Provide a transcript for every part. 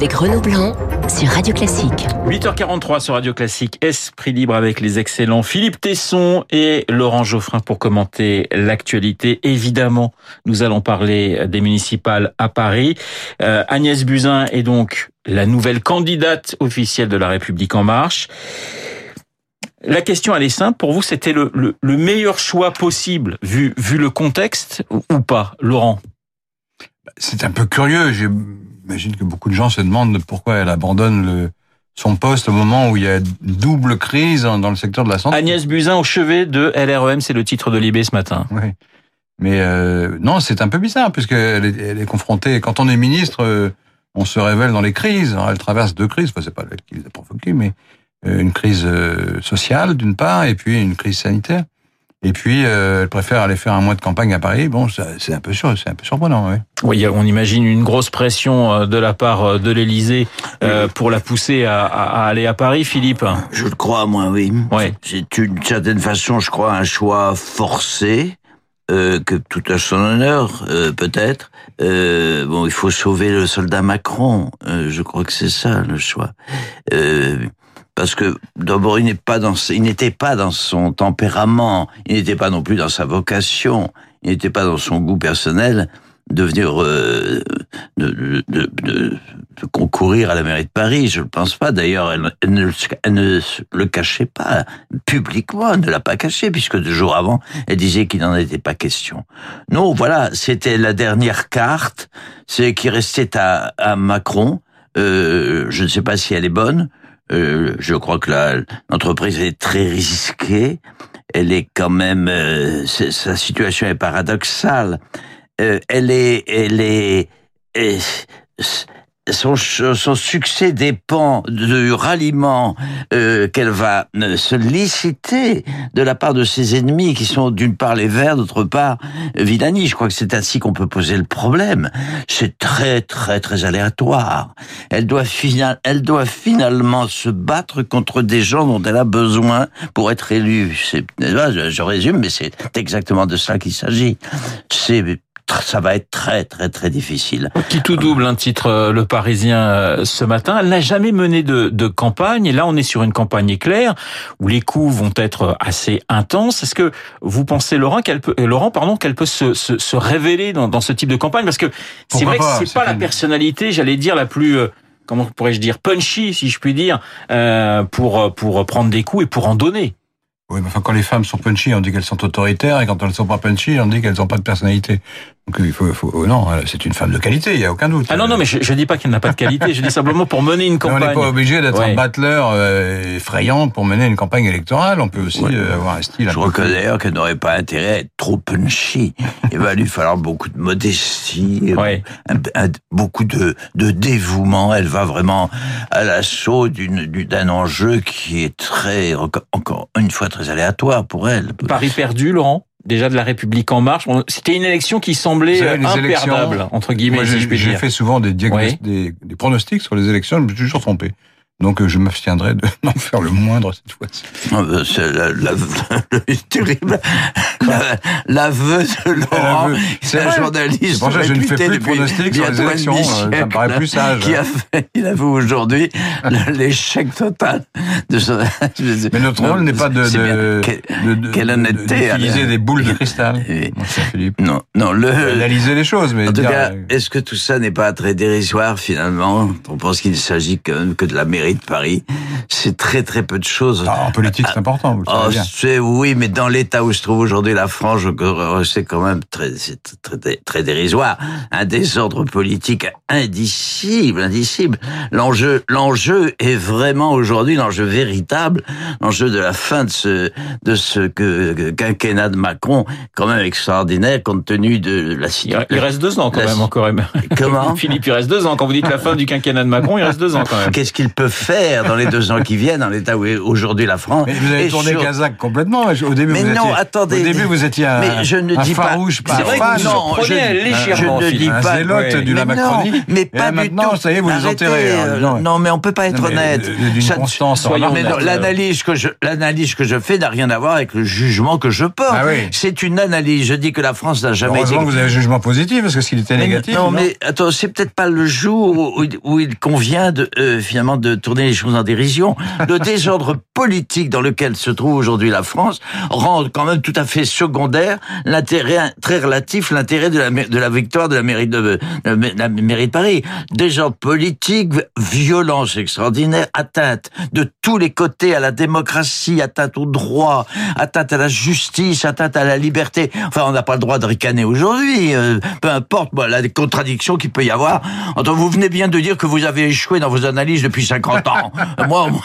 avec Renaud Blanc sur Radio Classique. 8h43 sur Radio Classique, Esprit libre avec les excellents Philippe Tesson et Laurent Geoffrin pour commenter l'actualité. Évidemment, nous allons parler des municipales à Paris. Euh, Agnès Buzyn est donc la nouvelle candidate officielle de la République en marche. La question, elle est simple. Pour vous, c'était le, le, le, meilleur choix possible, vu, vu le contexte, ou pas, Laurent? C'est un peu curieux. J'imagine que beaucoup de gens se demandent pourquoi elle abandonne le, son poste au moment où il y a une double crise dans le secteur de la santé. Agnès Buzyn au chevet de LREM, c'est le titre de Libé ce matin. Oui. Mais euh, non, c'est un peu bizarre, puisqu'elle est, elle est confrontée... Quand on est ministre, euh, on se révèle dans les crises. elle traverse deux crises. Enfin, c'est pas elle qui les a provoquées, mais euh, une crise euh, sociale d'une part et puis une crise sanitaire. Et puis euh, elle préfère aller faire un mois de campagne à Paris. Bon, c'est un peu sûr, c'est un peu surprenant. Oui. oui, on imagine une grosse pression de la part de l'Élysée pour la pousser à, à, aller à Paris, Philippe. Je le crois, moi, oui. Ouais. C'est d'une certaine façon, je crois, un choix forcé. Euh, que tout à son honneur, euh, peut-être. Euh, bon, il faut sauver le soldat Macron. je crois que c'est ça le choix parce que d'abord il n'était pas dans son tempérament, il n'était pas non plus dans sa vocation, il n'était pas dans son goût personnel de venir euh, de, concourir à la mairie de Paris. Je ne pense pas. D'ailleurs, elle, ne, le cachait pas publiquement. Elle ne l'a pas caché puisque deux jours avant, elle disait qu'il n'en était pas question. Non, voilà, c'était la dernière carte. C'est qui restait à, à Macron. Euh, je ne sais pas si elle est bonne. Euh, je crois que l'entreprise est très risquée. Elle est quand même, euh, sa situation est paradoxale. Euh, elle est, elle est, son, succès dépend du ralliement euh, qu'elle va euh, se liciter de la part de ses ennemis qui sont d'une part les Verts, d'autre part Villani. Je crois que c'est ainsi qu'on peut poser le problème. C'est très très très aléatoire. Elle doit, finalement se battre contre des gens dont elle a besoin pour être élue. Je résume, mais c'est exactement de ça qu'il s'agit. Ça va être très très très difficile. Qui tout double un titre euh, Le Parisien euh, ce matin. Elle n'a jamais mené de, de, campagne et là on est sur une campagne éclair où les coups vont être assez intenses. Est-ce que vous pensez Laurent qu'elle peut Laurent pardon qu'elle peut se, se, se, révéler dans, dans ce type de campagne? Parce que c'est vrai que c'est pas la personnalité j'allais dire la plus euh, comment pourrais-je dire punchy si je puis dire pour pour prendre des coups et pour en donner. Oui, mais enfin, quand les femmes sont punchy, on dit qu'elles sont autoritaires, et quand elles ne sont pas punchy, on dit qu'elles n'ont pas de personnalité. Donc il faut, faut oh non, c'est une femme de qualité, il y a aucun doute. Ah non non, mais je, je dis pas qu'elle n'a pas de qualité, je dis simplement pour mener une campagne. on n'est pas obligé d'être un battleur euh, effrayant pour mener une campagne électorale. On peut aussi euh, avoir un style. Je reconnais d'ailleurs qu'elle n'aurait pas intérêt à être trop punchy. il va lui falloir beaucoup de modestie, beaucoup de, de dévouement. Elle va vraiment à l'assaut d'un enjeu qui est très encore une fois très aléatoire pour elle. Paris perdu, Laurent? Déjà de la République en marche. C'était une élection qui semblait imperdable, entre guillemets, si dire. J'ai fait souvent des, des, des, pronostics sur les élections, je me suis toujours trompé. Donc euh, je m'abstiendrai de n'en faire le moindre cette fois-ci. Ah, bah, c'est la, la, la, terrible l'aveu de Laurent, c'est un journaliste. Pour ça je ne fais plus de pronostics sur les élections. Euh, ça me paraît plus sage. Qui a fait, il avoue aujourd'hui l'échec total de son... Mais notre rôle n'est pas de, de, de, de, quelle honnêteté d'utiliser des boules de cristal. Philippe. Non, non. Le, analyser les choses, mais en tout cas, est-ce que tout ça n'est pas très dérisoire finalement? On pense qu'il ne s'agit que, que de la mairie de Paris. C'est très très peu de choses. Ah, en politique, c'est important. Vous oh, c'est oui, mais dans l'état où se trouve aujourd'hui la France, c'est quand même très, très, très dérisoire. Un désordre politique indicible, indicible. L'enjeu, l'enjeu est vraiment aujourd'hui l'enjeu véritable, l'enjeu de la fin de ce, de ce que, quinquennat de Macron, quand même extraordinaire compte tenu de la situation. Il reste deux ans quand même encore. Comment? Philippe, il reste deux ans. Quand vous dites la fin du quinquennat de Macron, il reste deux ans quand même. Qu'est-ce qu'il peut faire dans les deux ans qui viennent, dans l'état où est aujourd'hui la France. Mais vous avez tourné sur- Kazakh complètement. Au début, Mais vous non, étiez, attendez. Au début, vous étiez un, Mais je ne un dis pas- farouche, pas C'est vrai que fan, non, Prenez je- je ne dis un pas- Ouais. de la Mais non, mais Et pas là, du maintenant, tout. ça y est, vous les Arrêtez, enterrez. euh, alors, dis donc. non, mais on peut pas être Non, honnête. non, l'analyse que je l'analyse que je fais n'a rien à voir avec le jugement que je porte. Ah oui. C'est une analyse. Je dis que la France n'a jamais été. Vous avez un jugement positif, parce que s'il était négatif. non, mais attends, c'est peut-être pas le jour où, il convient de euh, finalement de tourner les choses en dérision. Le désordre politique dans lequel se trouve aujourd'hui la France rend quand même tout à fait secondaire l'intérêt très relatif, l'intérêt de la de victoire de la mairie de, de la mairie de Paris. Désordre politique, violence extraordinaire, atteinte de tous les côtés à la démocratie, atteinte au droit, atteinte à la justice, atteinte à la liberté. Enfin, on n'a pas le droit de ricaner aujourd'hui. euh, peu importe, moi, la contradiction qu'il peut y avoir. Entre vous venez bien de dire que vous avez échoué dans vos analyses depuis 50 moi, moi,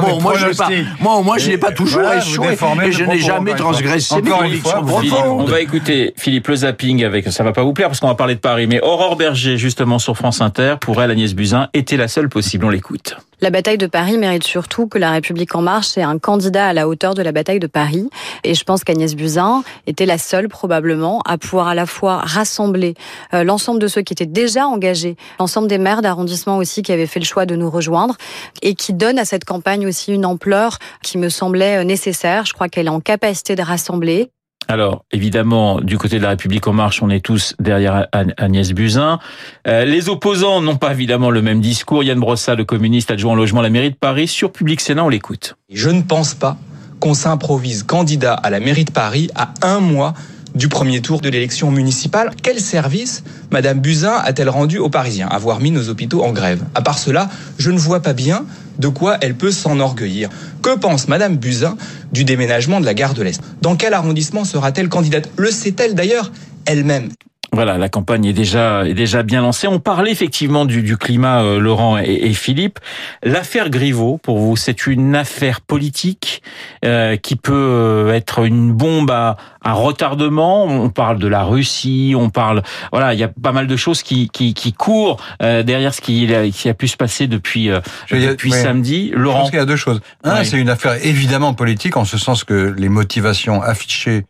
bon, moi, je n'ai pas, pronostics. moi, au moins, je n'ai pas Et toujours voilà, échoué et je n'ai jamais transgressé mes Encore une convictions fois, profondes. On va écouter Philippe le zapping avec ça va pas vous plaire parce qu'on va parler de Paris. Mais Aurore Berger justement sur France Inter pour elle Agnès Buzyn était la seule possible. On l'écoute. La bataille de Paris mérite surtout que la République en marche ait un candidat à la hauteur de la bataille de Paris. Et je pense qu'Agnès Buzyn était la seule probablement à pouvoir à la fois rassembler euh, l'ensemble de ceux qui étaient déjà engagés, l'ensemble des maires d'arrondissement aussi qui avaient fait le choix de nous rejoindre et qui donne à cette campagne aussi une ampleur qui me semblait euh, nécessaire. Je crois qu'elle est en capacité de rassembler Alors, évidemment, du côté de la République en marche, on est tous derrière Ag- Agnès Buzyn. Euh, les opposants n'ont pas évidemment le même discours. Yann Brossa, le communiste adjoint au logement à la mairie de Paris, sur Public Sénat, on l'écoute. Je ne pense pas qu'on s'improvise candidat à la mairie de Paris à un mois du premier tour de l'élection municipale. Quel service Madame Buzyn a-t-elle rendu aux Parisiens Avoir mis nos hôpitaux en grève? À part cela, je ne vois pas bien de quoi elle peut s'enorgueillir. Que pense Madame Buzyn du déménagement de la gare de l'Est? Dans quel arrondissement sera-t-elle candidate? Le sait-elle d'ailleurs elle-même? Voilà, la campagne est déjà est déjà bien lancée. On parlait effectivement du, du climat, euh, Laurent et, et Philippe. L'affaire Griveaux, pour vous, c'est une affaire politique euh, qui peut euh, être une bombe à, à retardement. On parle de la Russie, on parle, voilà, il y a pas mal de choses qui qui, qui courent euh, derrière ce qui, a- qui a pu se passer depuis euh, Je- depuis samedi. Je Laurent, pense qu'il y a deux choses. Un, Oui. c'est une affaire évidemment politique, en ce sens que les motivations affichées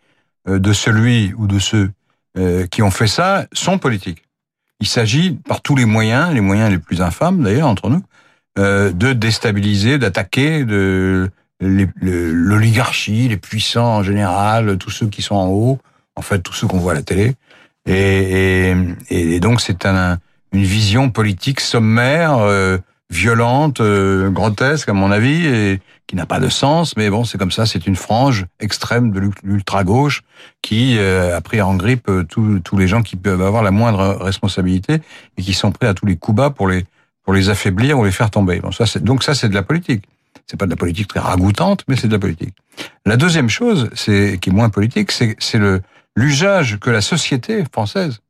euh, de celui ou de ceux euh, qui ont fait ça sont politiques. Il s'agit, par tous les moyens, les moyens les plus infâmes d'ailleurs entre nous, euh, de déstabiliser, d'attaquer de l'oligarchie, les puissants en général, tous ceux qui sont en haut, en fait tous ceux qu'on voit à la télé. Et, donc c'est un, une vision politique sommaire, euh, violente, grotesque à mon avis, qui n'a pas de sens. Mais bon, c'est comme ça. C'est une frange extrême de l'ultra gauche qui euh, a pris en grippe euh, tous les gens qui peuvent avoir la moindre responsabilité et qui sont prêts à tous les coups bas pour les pour les affaiblir ou les faire tomber. Bon, ça, donc ça, c'est de la politique. C'est pas de la politique très ragoûtante, mais c'est de la politique. La deuxième chose, c'est qui est moins politique, c'est le l'usage que la société française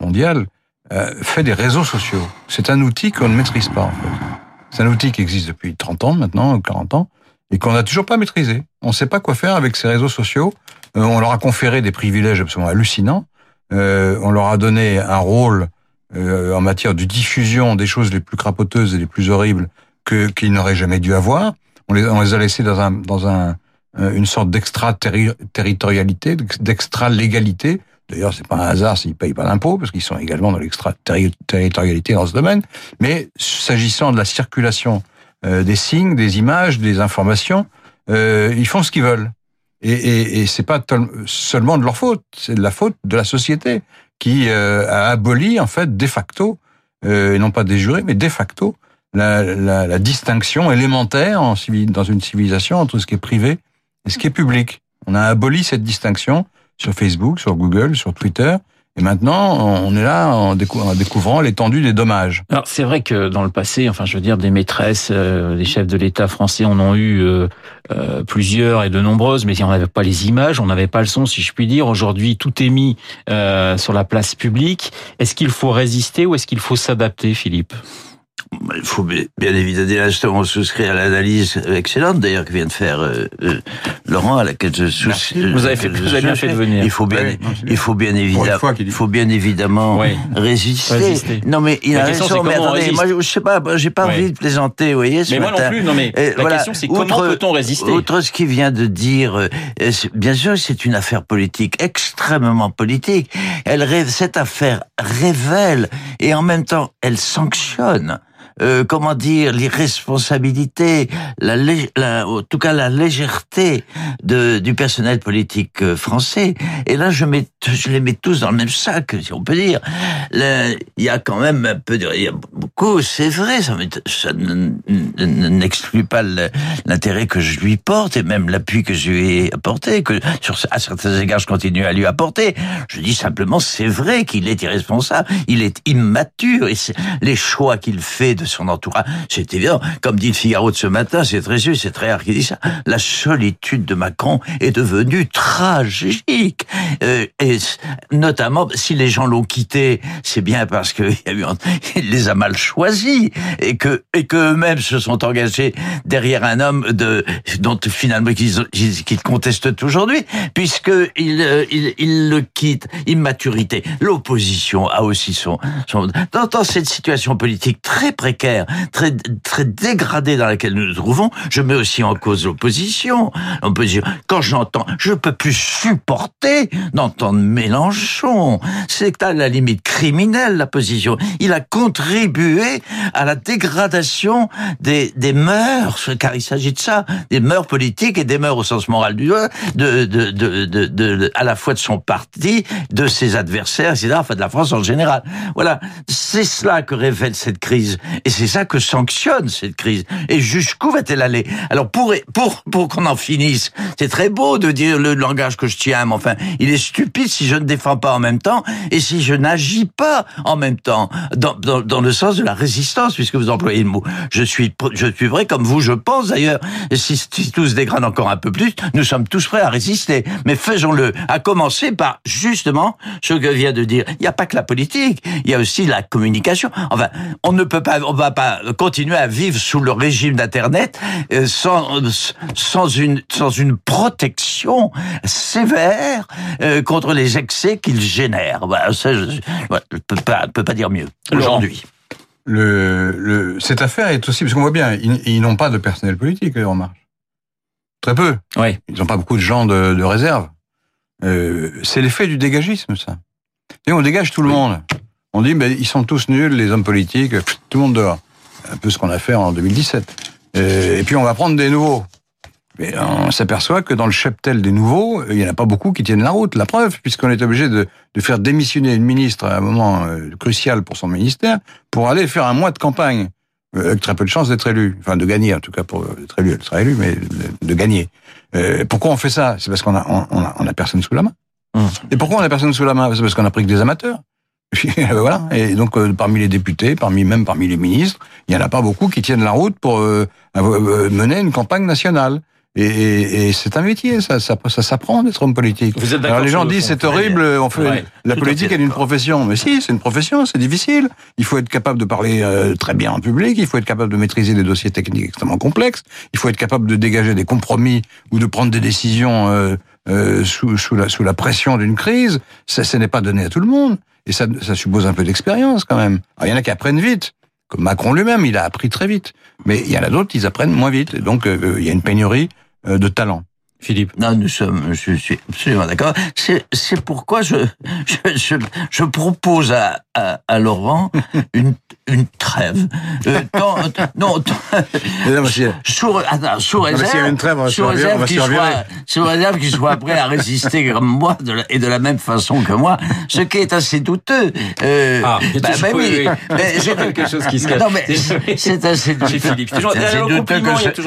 mondiale euh, fait des réseaux sociaux. C'est un outil qu'on ne maîtrise pas, en fait. C'est un outil qui existe depuis 30 ans maintenant, ou 40 ans, et qu'on n'a toujours pas maîtrisé. On ne sait pas quoi faire avec ces réseaux sociaux. Euh, on leur a conféré des privilèges absolument hallucinants. Euh, on leur a donné un rôle euh, en matière de diffusion des choses les plus crapoteuses et les plus horribles que qu'ils n'auraient jamais dû avoir. On les, on les a laissés dans un dans un une sorte d'extra-territorialité, d'extra-légalité. D'ailleurs, c'est pas un hasard s'ils payent pas d'impôts, parce qu'ils sont également dans l'extra-territorialité dans ce domaine. Mais s'agissant de la circulation euh, des signes, des images, des informations, euh, ils font ce qu'ils veulent. Et, et, et c'est pas seulement de leur faute, c'est de la faute de la société qui euh, a aboli en fait de facto, et non pas des jurés, mais de facto, la, distinction élémentaire dans une civilisation entre ce qui est privé et ce qui est public. On a aboli cette distinction sur Facebook, sur Google, sur Twitter. Et maintenant, on est là en, décou- en découvrant l'étendue des dommages. Alors c'est vrai que dans le passé, enfin je veux dire, des maîtresses, euh, les chefs de l'État français en ont eu euh, euh, plusieurs et de nombreuses, mais on n'avait pas les images, on n'avait pas le son, si je puis dire. Aujourd'hui, tout est mis euh, sur la place publique. Est-ce qu'il faut résister ou est-ce qu'il faut s'adapter, Philippe? Il faut bien évidemment, dès l'instant, souscrire à l'analyse excellente, d'ailleurs, que vient de faire euh, euh, Laurent, à laquelle je souscris. Vous avez, fait, vous avez bien fait de venir. Il faut bien, Oui, non, c'est il faut bien évidemment, fois qu'il dit. il faut bien évidemment Oui. résister. Résister. Non, mais il La a question, raison. Mais attendez, moi, je sais pas, j'ai pas Oui. envie de plaisanter, vous voyez, ce Mais moi non plus, non mais Euh, la voilà. question c'est comment peut-on résister? Outre ce qu'il vient de dire, euh, bien sûr, c'est une affaire politique, extrêmement politique. Elle, cette affaire révèle et en même temps, elle sanctionne. Euh, comment dire, l'irresponsabilité, la, la, en tout cas la légèreté de, du personnel politique euh, français. Et là, je, mets, je les mets tous dans le même sac, si on peut dire. Il y a quand même un peu de, il y a beaucoup, c'est vrai, ça, ça n'exclut pas l'intérêt que je lui porte et même l'appui que je lui ai apporté, que sur, à certains égards je continue à lui apporter. Je dis simplement, c'est vrai qu'il est irresponsable, il est immature et c'est- les choix qu'il fait de son entourage, c'est évident. Comme dit le Figaro de ce matin, c'est très juste, c'est très rare qu'il dit ça. La solitude de Macron est devenue tragique. Euh, et notamment, si les gens l'ont quitté, c'est bien parce que il y a eu, un- il les a mal choisis et que et que eux-mêmes se sont engagés derrière un homme de dont finalement qu'ils qu'ils contestent aujourd'hui, puisque euh, il il le quitte. Immaturité. L'opposition a aussi son son dans, dans cette situation politique très précaire, très très dégradée dans laquelle nous nous trouvons. Je mets aussi en cause l'opposition. L'opposition. Quand j'entends, je peux plus supporter d'entendre Mélenchon. C'est à la limite criminelle la position. Il a contribué à la dégradation des, des mœurs, car il s'agit de ça, des mœurs politiques et des mœurs au sens moral du de, de, de, de, de- à la fois de son parti, de ses adversaires, etc., enfin de la France en général. Voilà, c'est cela que révèle cette crise, et c'est ça que sanctionne cette crise. Et jusqu'où va-t-elle aller? Alors pour pour pour qu'on en finisse, c'est très beau de dire le langage que je tiens, mais enfin, il est stupide si je ne défends pas en même temps et si je n'agis pas en même temps dans, dans, dans le sens de la résistance, puisque vous employez le mot. Je suis je suis vrai comme vous, je pense d'ailleurs. Si, si tout se dégrade encore un peu plus, nous sommes tous prêts à résister. Mais faisons-le, à commencer par justement ce que vient de dire. Il n'y a pas que la politique, il y a aussi la communication. Enfin, on ne peut pas, va pas continuer à vivre sous le régime d'Internet euh, sans sans une sans une protection sévère euh, contre les excès qu'il génère. Voilà, ça, je, je peux pas, peux pas dire mieux aujourd'hui. Le, le, cette affaire est aussi, parce qu'on voit bien, ils, ils n'ont pas de personnel politique, les En Marche. Très peu. Oui. Ils n'ont pas beaucoup de gens de, de réserve. Euh, c'est l'effet du dégagisme, ça. Et on dégage tout le monde. On dit, ben, ils sont tous nuls, les hommes politiques, pff, tout le monde dehors. Un peu ce qu'on a fait en 2017. Euh, et puis on va prendre des nouveaux. Mais on s'aperçoit que dans le cheptel des nouveaux, il n'y en a pas beaucoup qui tiennent la route. La preuve, puisqu'on est obligé de, de faire démissionner une ministre à un moment euh, crucial pour son ministère, pour aller faire un mois de campagne, euh, avec très peu de chances d'être élu. Enfin, de gagner, en tout cas, pour être élu. Elle sera élue, mais de, de gagner. Euh, pourquoi on fait ça? C'est parce qu'on a, on, on a, on a personne sous la main. Hum. Et pourquoi on a personne sous la main? C'est parce qu'on a pris que des amateurs. Puis, euh, voilà. Et donc, euh, parmi les députés, parmi même parmi les ministres, il y en a pas beaucoup qui tiennent la route pour euh, euh, mener une campagne nationale. Et, et, et c'est un métier, ça, ça, ça s'apprend d'être homme politique. Vous êtes d'accord Alors les gens le disent c'est horrible, on fait Ouais, la politique est une profession. Mais si, c'est une profession, c'est difficile. Il faut être capable de parler euh, très bien en public, il faut être capable de maîtriser des dossiers techniques extrêmement complexes, il faut être capable de dégager des compromis ou de prendre des décisions euh, euh, sous, sous, la, sous la pression d'une crise. Ça, ce n'est pas donné à tout le monde. Et ça, ça suppose un peu d'expérience quand même. Alors, il y en a qui apprennent vite. Comme Macron lui-même, il a appris très vite. Mais il y en a d'autres qui apprennent moins vite. Et donc, euh, il y a une pénurie euh, de talent. Philippe. Non, nous sommes, je suis absolument d'accord. C'est, c'est pourquoi je, je, je, je propose à, à, à Laurent une, une trêve. Euh, tant- non, tant- sous, attends, réserve, trêve, sous réserve qu'il soit, sous réserve qu'il soit prêt à résister comme moi de la- et de la même façon que moi, ce qui est assez douteux. Euh, Ah, bah, bah oui, mais Il y a j'ai- quelque chose qui se cache. Non, mais c'est assez Chez Philippe. Toujours- assez douteux il y a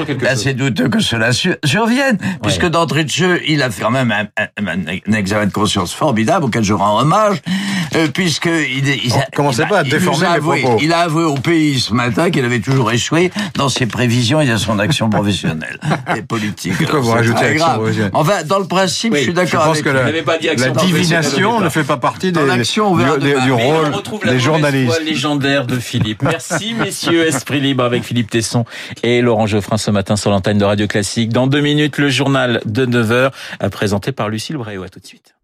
quelque bah, chose. Douteux que cela su- survienne, puisque d'entrée de jeu, il a fait quand même un, un- un- un examen de conscience formidable auquel je rends hommage, euh, puisque il, il a- commencez pas à déformer avoué- propos. Il a avoué au pays ce matin qu'il avait toujours échoué dans ses prévisions et dans son action professionnelle et politique. Pourquoi vous rajoutez action grave. professionnelle Enfin, dans le principe, Oui, je suis Je d'accord pense avec que vous. la, pas dit action la divination ne fait pas partie des, du, du rôle on retrouve la des journalistes. légendaire de Philippe. Merci messieurs, Esprit Libre avec Philippe Tesson et Laurent Geoffrin ce matin sur l'antenne de Radio Classique. Dans deux minutes, le journal de 9h présenté par Lucille Bréau. À tout de suite.